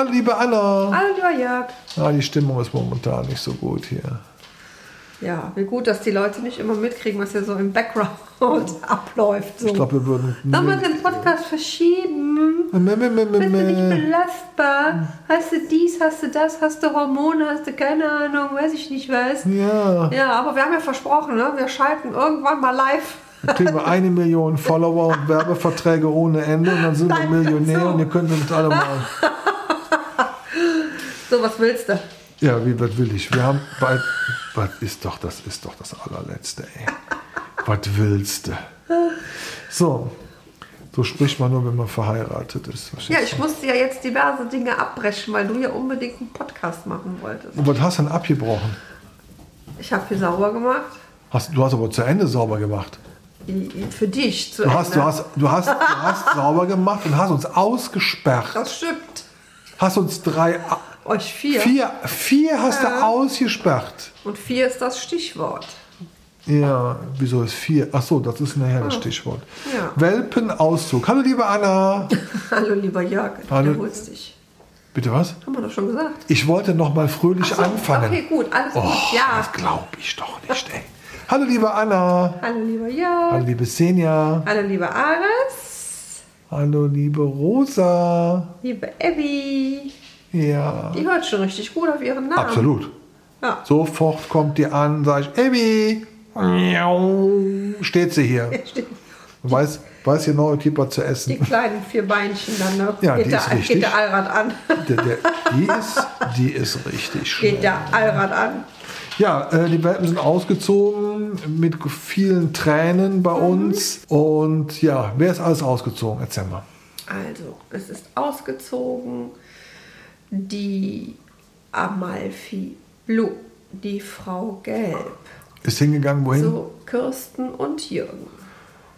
Hallo, liebe Anna. Hallo, lieber Jörg. Ja, die Stimmung ist momentan nicht so gut hier. Ja, wie gut, dass die Leute nicht immer mitkriegen, was hier so im Background abläuft. So. Ich glaube, wir würden. Wir den Podcast verschieben? Meh, meh, meh, Bist du nicht belastbar? Hast du dies, hast du das, hast du Hormone, hast du keine Ahnung, weiß ich nicht was. Ja, Ja, aber wir haben ja versprochen, ne? wir schalten irgendwann mal live. dann kriegen wir eine Million Follower und Werbeverträge ohne Ende und dann sind wir Nein, Millionär so. und ihr könnt uns alle mal. So, was willst du? Ja, wie was will ich? Wir haben bald. Was ist doch, das ist doch das allerletzte, ey. Was willst du? So. So spricht man nur, wenn man verheiratet ist. Ja, du? ich musste ja jetzt diverse Dinge abbrechen, weil du ja unbedingt einen Podcast machen wolltest. Und was hast du denn abgebrochen? Ich habe hier sauber gemacht. Hast, du hast aber zu Ende sauber gemacht. Für dich zu Du hast, du Ende. hast, du hast, du hast sauber gemacht und hast uns ausgesperrt. Das stimmt. Hast uns drei, Euch vier. vier, vier hast du ausgesperrt. Und vier ist das Stichwort. Ja, wieso ist vier? Ach so, das ist nachher das Stichwort. Ja. Welpenauszug. Hallo, liebe Anna. Hallo, lieber Jörg. Du Hallo. wiederholst dich. Bitte was? Haben wir doch schon gesagt. Ich wollte noch mal fröhlich so, anfangen. Okay, gut. Alles Oh, gut. Ja. das glaube ich doch nicht, ey. Hallo, liebe Anna. Hallo, lieber Jörg. Hallo, liebe Senja. Hallo, lieber Ares. Hallo, liebe Rosa. Liebe Abby. Ja, Die hört schon richtig gut auf ihren Namen. absolut. Ja. Sofort kommt die an, sage ich, Abby. Steht sie hier. Stimmt. Und weiß, weiß genau, gibt was zu Die essen. kleinen vier Beinchen dann. Ne? Ja, geht, die der, ist richtig. geht der Allrad an. Der, der, die, ist, die ist richtig schön. geht der Allrad an. Ja, äh, die Welpen sind ausgezogen mit vielen Tränen bei uns. Und ja, wer ist alles ausgezogen? Erzähl mal. Also, es ist ausgezogen die Amalfi Blue, die Frau Gelb, Ist hingegangen, wohin? zu Kirsten und Jürgen.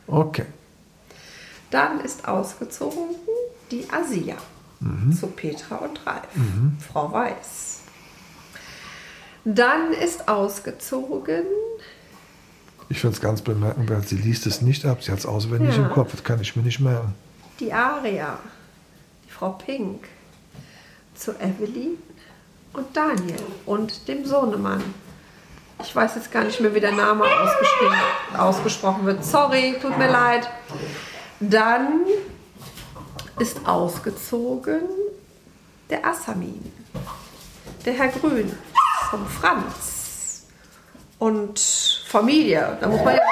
Okay. Dann ist ausgezogen die Asia zu Petra und Ralf, Frau Weiß. Dann ist ausgezogen Ich finde es ganz bemerkenswert, sie liest es nicht ab. Sie hat es auswendig Ja. im Kopf. Das kann ich mir nicht merken. die Aria, die Frau Pink, zu Evelyn und Daniel und dem Sohnemann. Ich weiß jetzt gar nicht mehr, wie der Name ausgesprochen wird. Sorry, tut mir leid. Dann ist ausgezogen der Assamin, der Herr Grün vom Franz und Familie. Da muss man ja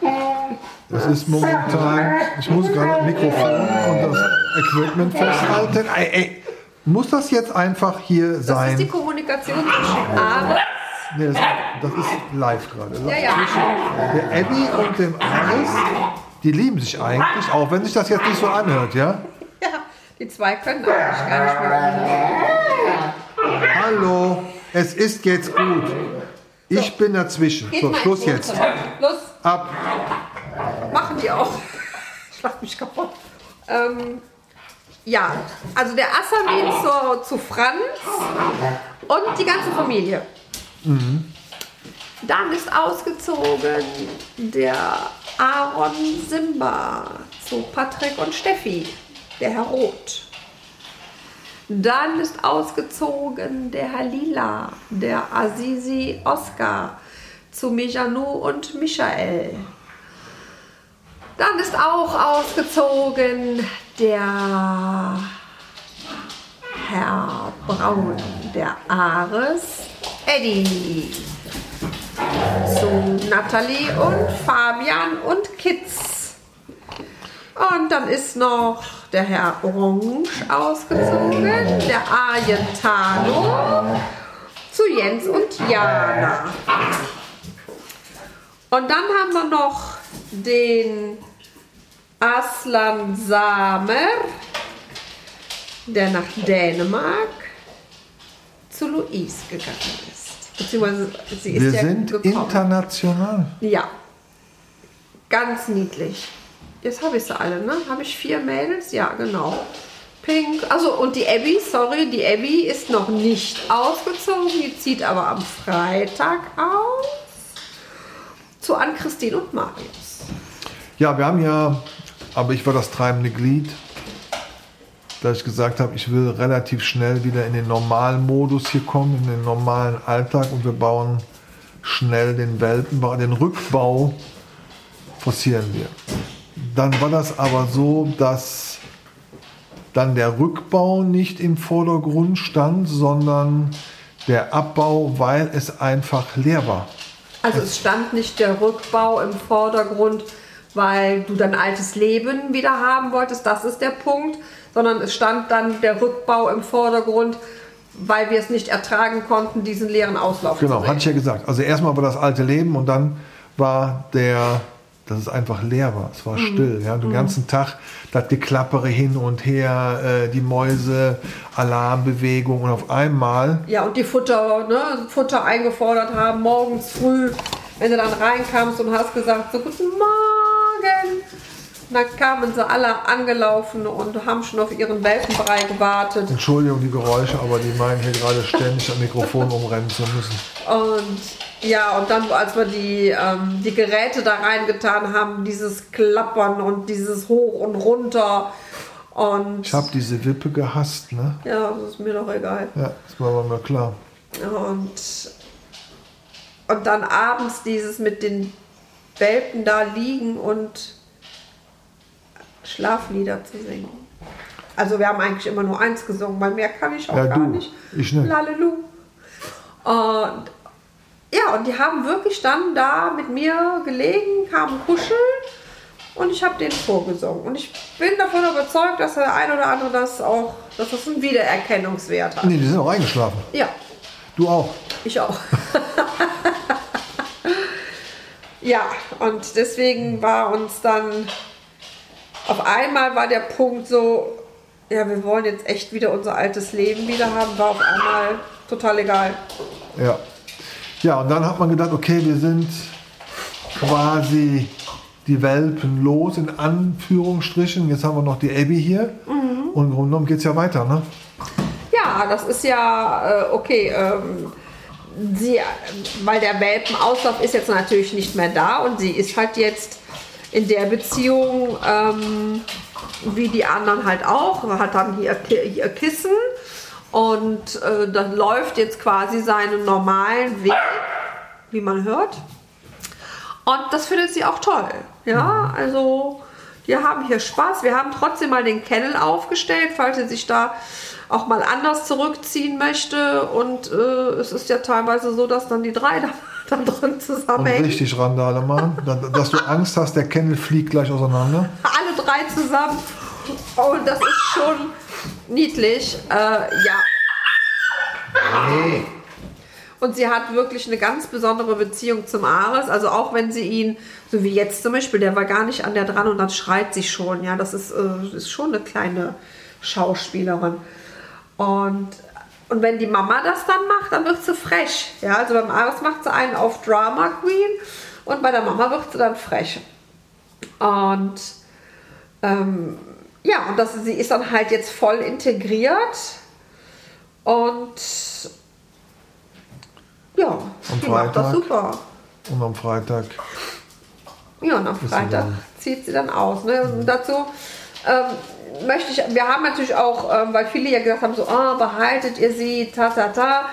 sagen, Das ist momentan, ich muss gerade das Mikrofon und das Equipment festhalten. Ey, ey, muss das jetzt einfach hier das ist die sein? Kommunikation zwischen Ares Nee, das, das ist live gerade. Ja, ja. Der Abby und dem Aris, die lieben sich eigentlich, auch wenn sich das jetzt nicht so anhört, ja? Ja, die zwei können eigentlich gar nicht mehr. Hallo, es ist jetzt gut. Ich bin dazwischen. Geht So, Schluss jetzt. Los, Ab. machen die auch. Schlag mich kaputt. Ähm, ja, also der Assamin zu, zu Franz und die ganze Familie. Dann ist ausgezogen der Aaron Simba zu Patrick und Steffi, der Herr Roth. Dann ist ausgezogen der Herr Lila, der Azizi Oscar zu Mijanu und Michael. Dann ist auch ausgezogen der Herr Braun, der Ares Eddie. Zu Nathalie und Fabian und Kitz. Und dann ist noch der Herr Orange ausgezogen, der Argentano zu Jens und Jana. Und dann haben wir noch den Aslan Samer, der nach Dänemark zu Louise gegangen ist. Beziehungsweise sie ist Wir ja sind gekommen. international. Ja, ganz niedlich. Jetzt habe ich sie alle, ne? Habe ich vier Mädels? Ja, genau. Pink. Also und die Abby, sorry, die Abby ist noch nicht ausgezogen. Die zieht aber am Freitag aus. Zu Ann-Christine und Marius. Ja, wir haben ja, aber ich war das treibende Glied. da ich gesagt habe, ich will relativ schnell wieder in den normalen Modus hier kommen, in den normalen Alltag und wir bauen schnell den Welpenbau, den Rückbau forcieren wir. Dann war das aber so, dass dann der Rückbau nicht im Vordergrund stand, sondern der Abbau, weil es einfach leer war. Also es stand nicht der Rückbau im Vordergrund, weil du dein altes Leben wieder haben wolltest, das ist der Punkt, sondern es stand dann der Rückbau im Vordergrund, weil wir es nicht ertragen konnten, diesen leeren Auslauf Genau, zu sehen. hatte ich ja gesagt. Also erstmal war das alte Leben und dann war der, dass es einfach leer war. Es war Mhm. still. Ja, den ganzen Tag das Geklappere hin und her, äh, die Mäuse, Alarmbewegung und auf einmal Ja, und die Futter, ne, Futter eingefordert haben, morgens früh, wenn du dann reinkamst und hast gesagt, so guten Morgen. Und dann kamen sie alle angelaufen und haben schon auf ihren Welpenbrei gewartet. Entschuldigung die Geräusche, aber die meinen hier gerade ständig am Mikrofon umrennen zu müssen. Und ja, und dann, als wir die, ähm, die Geräte da reingetan haben, dieses Klappern und dieses Hoch und runter. Und Ich habe diese Wippe gehasst, ne? ja, das ist mir doch egal. Ja, das war mir klar. Und, und dann abends dieses mit den Welpen da liegen und Schlaflieder zu singen. Also wir haben eigentlich immer nur eins gesungen, weil mehr kann ich auch Ja, gar du. nicht. Ich nicht. Lalelu. Und ja, und die haben wirklich dann da mit mir gelegen, kamen kuscheln und ich habe denen vorgesungen. Und ich bin davon überzeugt, dass der ein oder andere das auch, dass das einen Wiedererkennungswert hat. Nee, die sind auch eingeschlafen. Ja, Du auch. ich auch. ja, und deswegen war uns dann auf einmal war der Punkt so, ja, wir wollen jetzt echt wieder unser altes Leben wieder haben, war auf einmal total egal. Ja. Ja, und dann hat man gedacht, okay, wir sind quasi die Welpen los, in Anführungsstrichen. Jetzt haben wir noch die Abby hier. Mhm. Und im Grunde genommen geht es ja weiter, ne? Ja, das ist ja äh, okay. Ähm, sie, weil der Welpenauslauf ist jetzt natürlich nicht mehr da und sie ist halt jetzt in der Beziehung ähm, wie die anderen halt auch, hat dann hier ihr Kissen und äh, das läuft jetzt quasi seinen normalen Weg, wie man hört. Und das findet sie auch toll. Ja, also wir haben hier Spaß. Wir haben trotzdem mal den Kennel aufgestellt, falls sie sich da auch mal anders zurückziehen möchte. Und äh, es ist ja teilweise so, dass dann die drei da, da drin Und zusammenhängen. richtig Randale machen. Dass- Dass du Angst hast, der Kennel fliegt gleich auseinander. Alle drei zusammen. Und das ist schon niedlich. Äh, ja. Und sie hat wirklich eine ganz besondere Beziehung zum Ares. Also auch wenn sie ihn, so wie jetzt zum Beispiel, der war gar nicht an der dran und dann schreit sie schon. Ja, das ist, äh, ist schon eine kleine Schauspielerin. Und, und wenn die Mama das dann macht, dann wird sie frech. Ja, also beim Ares macht sie einen auf Drama Queen und bei der Mama wird sie dann frech. Und ähm, ja, und das, sie ist dann halt jetzt voll integriert. Und ja, Am die macht das Freitag? super. Und am Freitag. Ja, und am Freitag zieht sie dann aus. Ne? Und dazu ähm, möchte ich, wir haben natürlich auch, ähm, weil viele ja gesagt haben, so, ah, behaltet ihr sie, ta, ta, ta.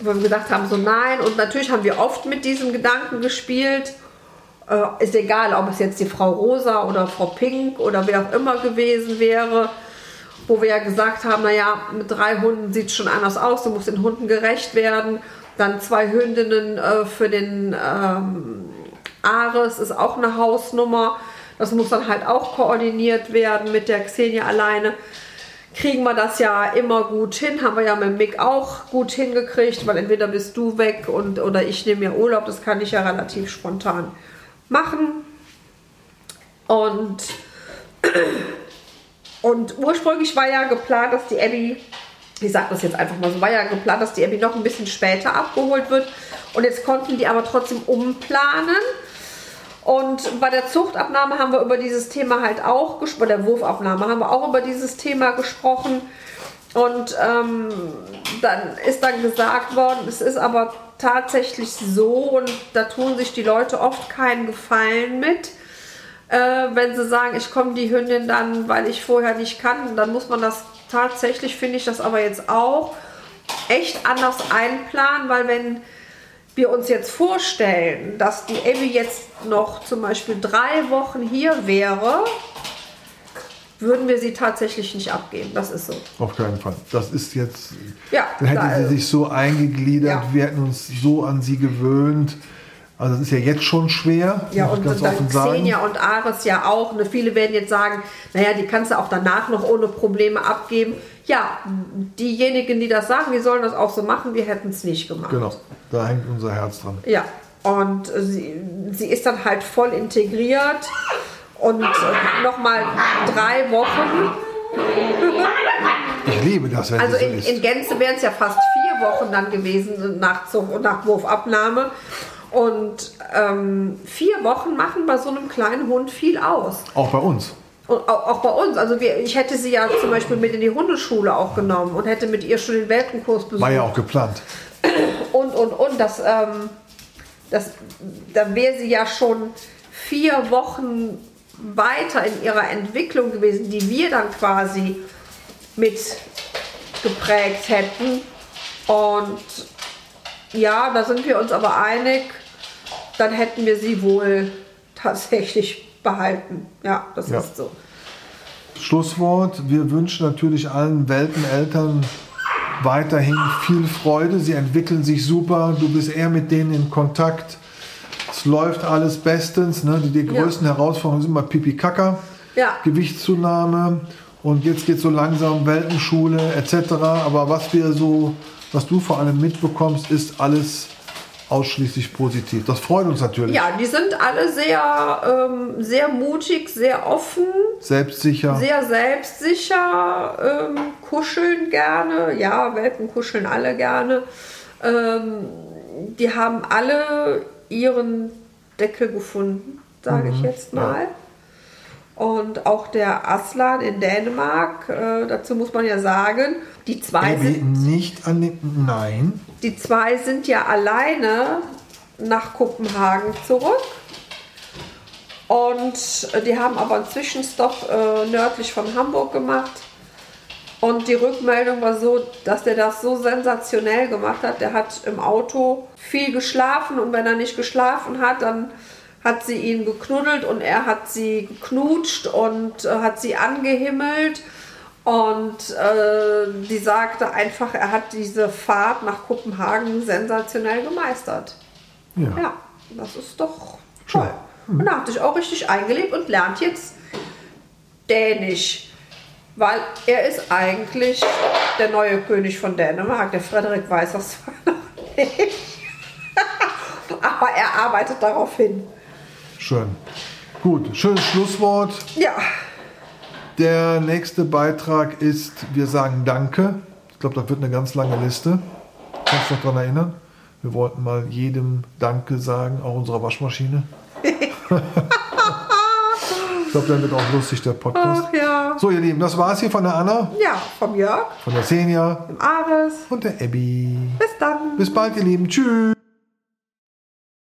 Wo wir gesagt haben, so nein. Und natürlich haben wir oft mit diesem Gedanken gespielt. Äh, ist egal, ob es jetzt die Frau Rosa oder Frau Pink oder wer auch immer gewesen wäre. Wo wir ja gesagt haben, naja, mit drei Hunden sieht es schon anders aus, du musst den Hunden gerecht werden. Dann zwei Hündinnen äh, für den ähm, Ares ist auch eine Hausnummer. Das muss dann halt auch koordiniert werden mit der Xenia alleine. Kriegen wir das ja immer gut hin, haben wir ja mit Mick auch gut hingekriegt, weil entweder bist du weg und, oder ich nehme mir Urlaub, das kann ich ja relativ spontan machen. Und, und ursprünglich war ja geplant, dass die Abby, ich sag das jetzt einfach mal so, war ja geplant, dass die Abby noch ein bisschen später abgeholt wird. Und jetzt konnten die aber trotzdem umplanen. Und bei der Zuchtabnahme haben wir über dieses Thema halt auch gesprochen, bei der Wurfabnahme haben wir auch über dieses Thema gesprochen. Und ähm, dann ist dann gesagt worden, es ist aber tatsächlich so, und da tun sich die Leute oft keinen Gefallen mit, äh, wenn sie sagen, ich komme die Hündin dann, weil ich vorher nicht kann, dann muss man das tatsächlich, finde ich das aber jetzt auch, echt anders einplanen, weil wenn wir uns jetzt vorstellen, dass die Abby jetzt noch zum Beispiel drei Wochen hier wäre, würden wir sie tatsächlich nicht abgeben. Das ist so. Auf keinen Fall. Das ist jetzt. Ja, dann hätte da- sie sich so eingegliedert, Ja. wir hätten uns so an sie gewöhnt. Also das ist ja jetzt schon schwer, Ja, und ganz dann. Xenia und Ares ja auch. Ne, viele werden jetzt sagen, naja, die kannst du auch danach noch ohne Probleme abgeben. Ja, diejenigen, die das sagen, die sollen das auch so machen, wir hätten es nicht gemacht. Genau, da hängt unser Herz dran. Ja, und sie, sie ist dann halt voll integriert und äh, nochmal drei Wochen. Ich liebe das, wenn Also so in, in Gänze wären es ja fast vier Wochen dann gewesen nach, Zucht- nach Wurfabnahme. Und ähm, vier Wochen machen bei so einem kleinen Hund viel aus. Auch bei uns. Und auch, auch bei uns. Also wir, ich hätte sie ja zum Beispiel mit in die Hundeschule auch genommen und hätte mit ihr schon den Welpenkurs besucht. War ja auch geplant. Und, und, und. Das, ähm, das, da wäre sie ja schon vier Wochen weiter in ihrer Entwicklung gewesen, die wir dann quasi mit geprägt hätten. Und ja, da sind wir uns aber einig, dann hätten wir sie wohl tatsächlich behalten. Ja, das Ja. ist so. Schlusswort. Wir wünschen natürlich allen Welpeneltern weiterhin viel Freude. Sie entwickeln sich super. Du bist eher mit denen in Kontakt. Es läuft alles bestens. Ne? Die, die Ja. größten Herausforderungen sind immer Pipi Kaka, Ja. Gewichtszunahme und jetzt geht so langsam Welpenschule etc. Aber was wir so, was du vor allem mitbekommst, ist alles ausschließlich positiv. Das freut uns natürlich. Ja, die sind alle sehr, ähm, sehr mutig, sehr offen. Selbstsicher. sehr selbstsicher, ähm, kuscheln gerne. Ja, Welpen kuscheln alle gerne. Ähm, die haben alle ihren Deckel gefunden, sage ich jetzt mal. Und auch der Aslan in Dänemark, äh, dazu muss man ja sagen, die zwei, Abby, sind, nicht an den. Nein. Die zwei sind ja alleine nach Kopenhagen zurück. Und äh, die haben aber einen Zwischenstopp äh, nördlich von Hamburg gemacht. Und die Rückmeldung war so, dass der das so sensationell gemacht hat. Der hat im Auto viel geschlafen und wenn er nicht geschlafen hat, dann hat sie ihn geknuddelt und er hat sie geknutscht und äh, hat sie angehimmelt. Und äh, die sagte einfach, er hat diese Fahrt nach Kopenhagen sensationell gemeistert. Ja. Ja, das ist doch toll. Und da hat sich auch richtig eingelebt und lernt jetzt Dänisch. Weil er ist eigentlich der neue König von Dänemark. Der Frederik weiß das zwar noch nicht. Aber er arbeitet darauf hin. Schön. Gut, schönes Schlusswort. Ja, Der nächste Beitrag ist, wir sagen Danke. Ich glaube, das wird eine ganz lange Liste. Kannst du dich daran erinnern? Wir wollten mal jedem Danke sagen, auch unserer Waschmaschine. ich glaube, dann wird auch lustig der Podcast. ach ja. So, ihr Lieben, das war's hier von der Anna, Ja, vom Jörg, von der Senja dem Ares. und der Abby. Bis dann. Bis bald, ihr Lieben. Tschüss.